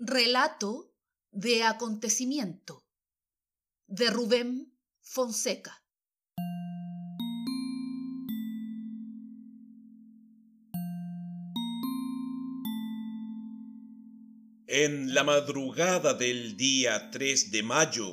Relato de acontecimiento de Rubén Fonseca. En la madrugada del día 3 de mayo,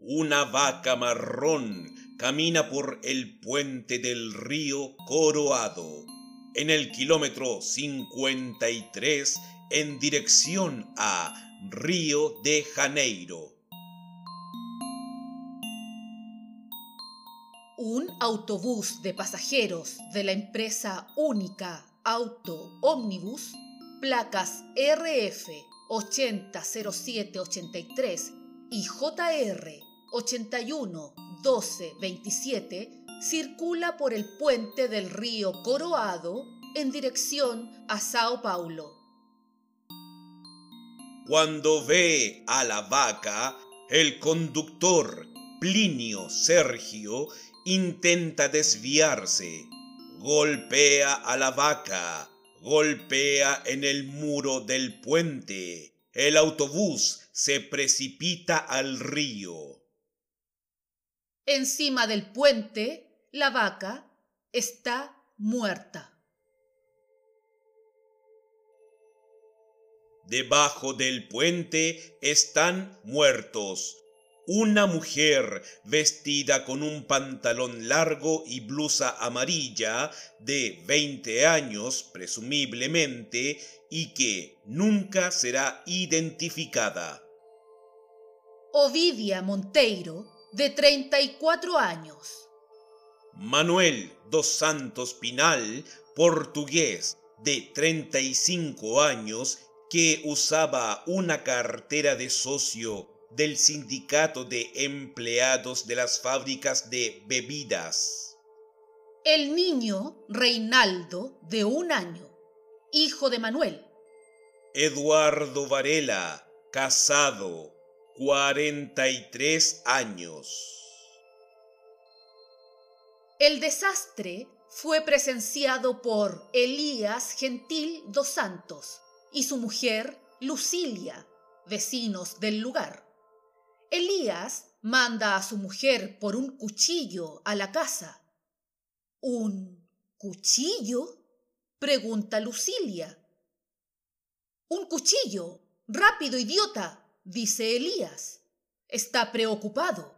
una vaca marrón camina por el puente del río Coroado, en el kilómetro 53 en dirección a Río de Janeiro. Un autobús de pasajeros de la empresa Única Auto Omnibus, placas RF 800783 y JR 811227, circula por el puente del río Coroado en dirección a Sao Paulo. Cuando ve a la vaca, el conductor Plinio Sergio intenta desviarse, golpea a la vaca, golpea en el muro del puente. El autobús se precipita al río. Encima del puente, la vaca está muerta. Debajo del puente están muertos una mujer vestida con un pantalón largo y blusa amarilla de 20 años presumiblemente y que nunca será identificada. Ovidia Monteiro, de 34 años. Manuel dos Santos Pinal, portugués, de 35 años, que usaba una cartera de socio del Sindicato de Empleados de las Fábricas de Bebidas. El niño Reinaldo, de un año, hijo de Manuel. Eduardo Varela, casado, 43 años. El desastre fue presenciado por Elías Gentil dos Santos y su mujer Lucilia, vecinos del lugar. Elías manda a su mujer por un cuchillo a la casa. ¿Un cuchillo? pregunta Lucilia. Un cuchillo. Rápido, idiota, dice Elías. Está preocupado.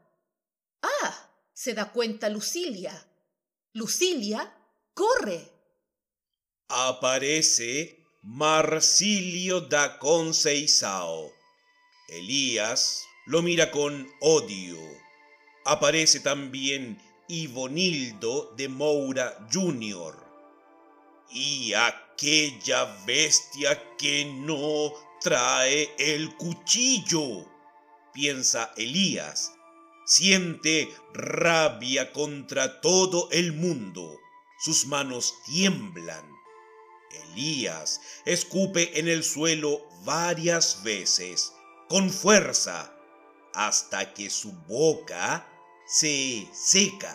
Ah, se da cuenta Lucilia. Lucilia, corre. Aparece Marsilio da Conceição. Elías lo mira con odio. Aparece también Ivonildo de Moura Jr. Y aquella bestia que no trae el cuchillo, piensa Elías. Siente rabia contra todo el mundo. Sus manos tiemblan. Elías escupe en el suelo varias veces, con fuerza hasta que su boca se seca.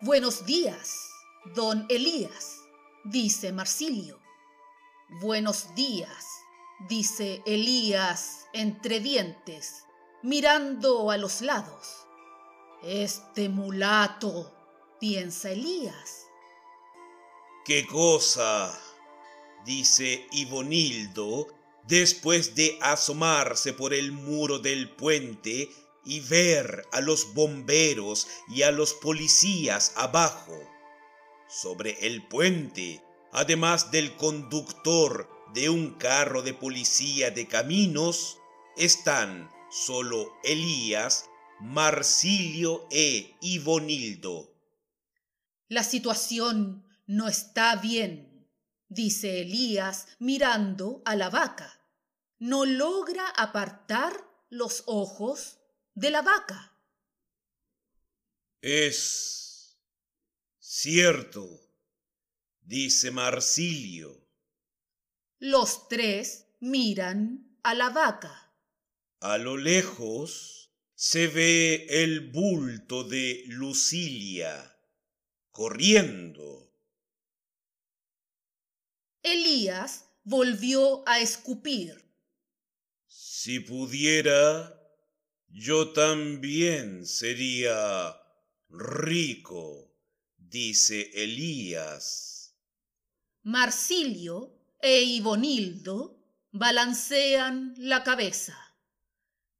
Buenos días, don Elías, dice Marsilio. Buenos días, dice Elías entre dientes, mirando a los lados. Este mulato, piensa Elías. ¿Qué cosa? dice Ivonildo, después de asomarse por el muro del puente y ver a los bomberos y a los policías abajo. Sobre el puente, además del conductor de un carro de policía de caminos, están solo Elías, Marsilio e Ivonildo. La situación no está bien, dice Elías mirando a la vaca. No logra apartar los ojos de la vaca. Es cierto, dice Marsilio. Los tres miran a la vaca. A lo lejos se ve el bulto de Lucilia corriendo Elías volvió a escupir. Si pudiera, yo también sería rico, dice Elías. Marsilio e Ibonildo balancean la cabeza,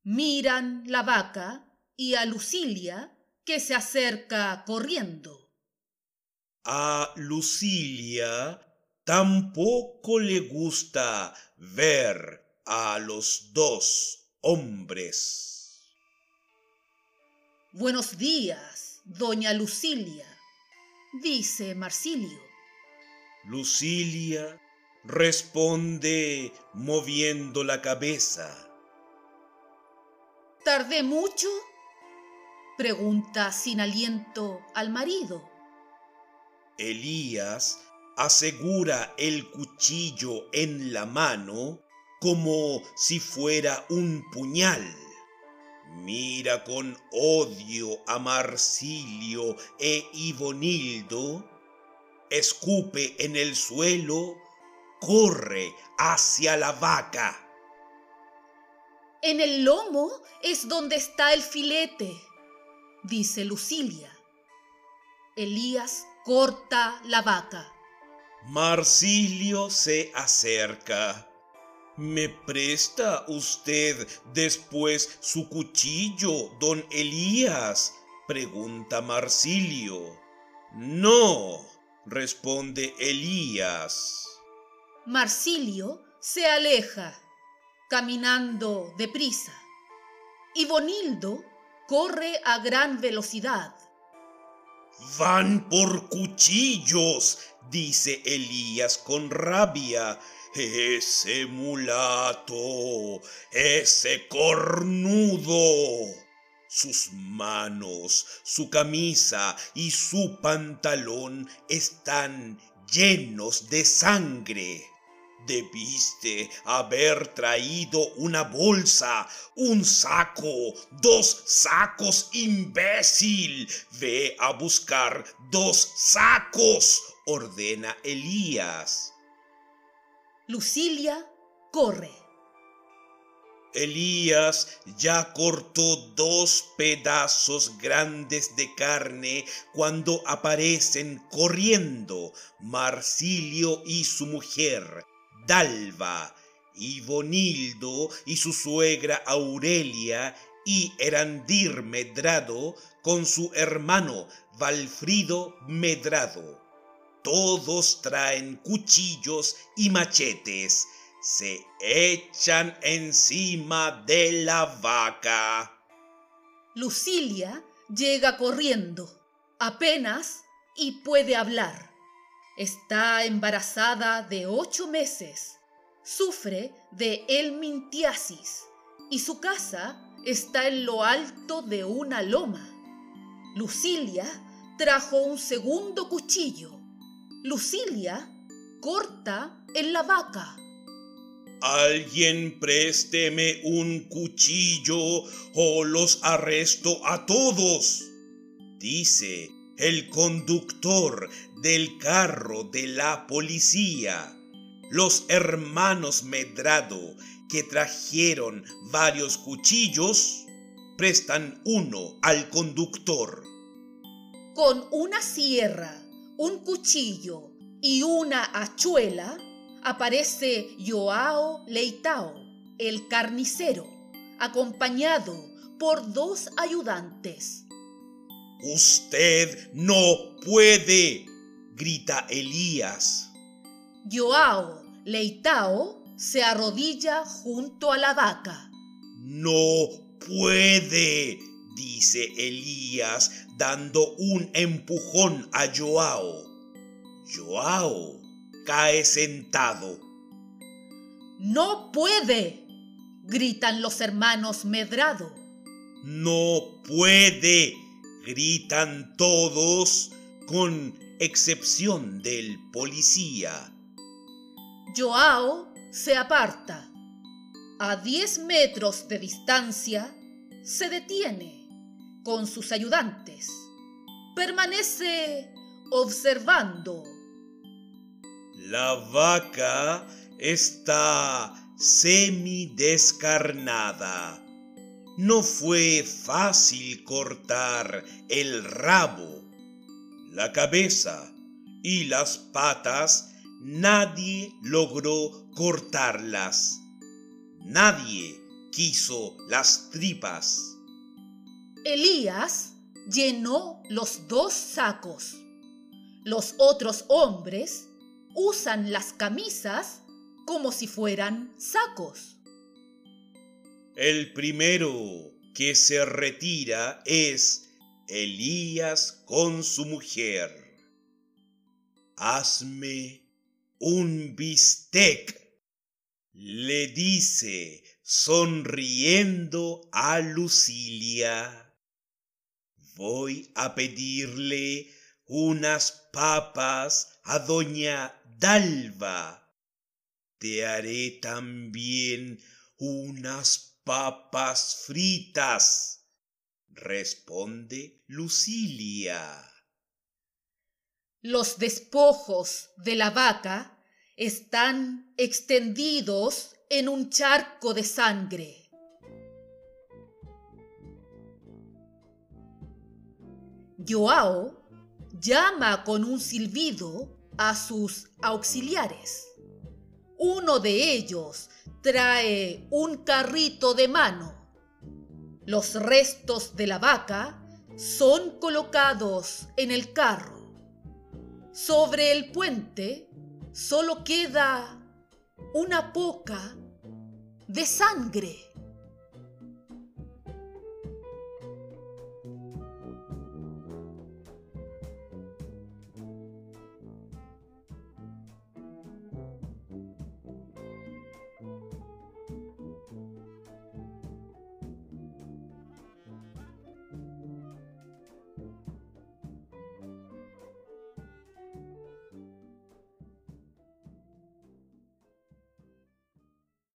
miran la vaca y a Lucilia que se acerca corriendo. A Lucilia tampoco le gusta ver a los dos hombres. Buenos días, doña Lucilia, dice Marsilio. Lucilia responde moviendo la cabeza. ¿Tardé mucho? pregunta sin aliento al marido. Elías asegura el cuchillo en la mano como si fuera un puñal. Mira con odio a Marsilio e Ibonildo, escupe en el suelo, corre hacia la vaca. En el lomo es donde está el filete, dice Lucilia. Elías corta la vaca. Marsilio se acerca. ¿Me presta usted después su cuchillo, don Elías? pregunta Marsilio. No, responde Elías. Marsilio se aleja, caminando deprisa, y Bonildo corre a gran velocidad. Van por cuchillos, dice Elías con rabia. Ese mulato, ese cornudo. Sus manos, su camisa y su pantalón están llenos de sangre. Debiste haber traído una bolsa, un saco, dos sacos, imbécil. Ve a buscar dos sacos, ordena Elías. Lucilia corre. Elías ya cortó dos pedazos grandes de carne cuando aparecen corriendo Marsilio y su mujer, Dalva, y Bonildo y su suegra Aurelia y Erandir Medrado con su hermano Valfrido Medrado. Todos traen cuchillos y machetes. Se echan encima de la vaca. Lucilia llega corriendo, apenas y puede hablar. Está embarazada de ocho meses. Sufre de elmintiasis y su casa está en lo alto de una loma. Lucilia trajo un segundo cuchillo. Lucilia corta en la vaca. Alguien présteme un cuchillo o los arresto a todos, dice el conductor del carro de la policía. Los hermanos Medrado, que trajeron varios cuchillos, prestan uno al conductor. Con una sierra, un cuchillo y una hachuela, aparece Joao Leitao, el carnicero, acompañado por dos ayudantes. Usted no puede, grita Elías. Joao Leitao se arrodilla junto a la vaca. No puede, dice Elías, dando un empujón a Joao. Joao cae sentado. No puede, gritan los hermanos Medrado. No puede, gritan todos, con excepción del policía. Joao se aparta. A diez metros de distancia, se detiene con sus ayudantes. Permanece observando. La vaca está semidescarnada. No fue fácil cortar el rabo, la cabeza y las patas. Nadie logró cortarlas. Nadie quiso las tripas. Elías llenó los dos sacos. Los otros hombres usan las camisas como si fueran sacos. El primero que se retira es Elías con su mujer. Hazme un bistec, le dice sonriendo a Lucilia. Voy a pedirle unas papas a doña Dalva. Te haré también unas papas fritas, responde Lucilia. Los despojos de la vaca están extendidos en un charco de sangre. Joao llama con un silbido a sus auxiliares. Uno de ellos trae un carrito de mano. Los restos de la vaca son colocados en el carro. Sobre el puente solo queda una poca de sangre.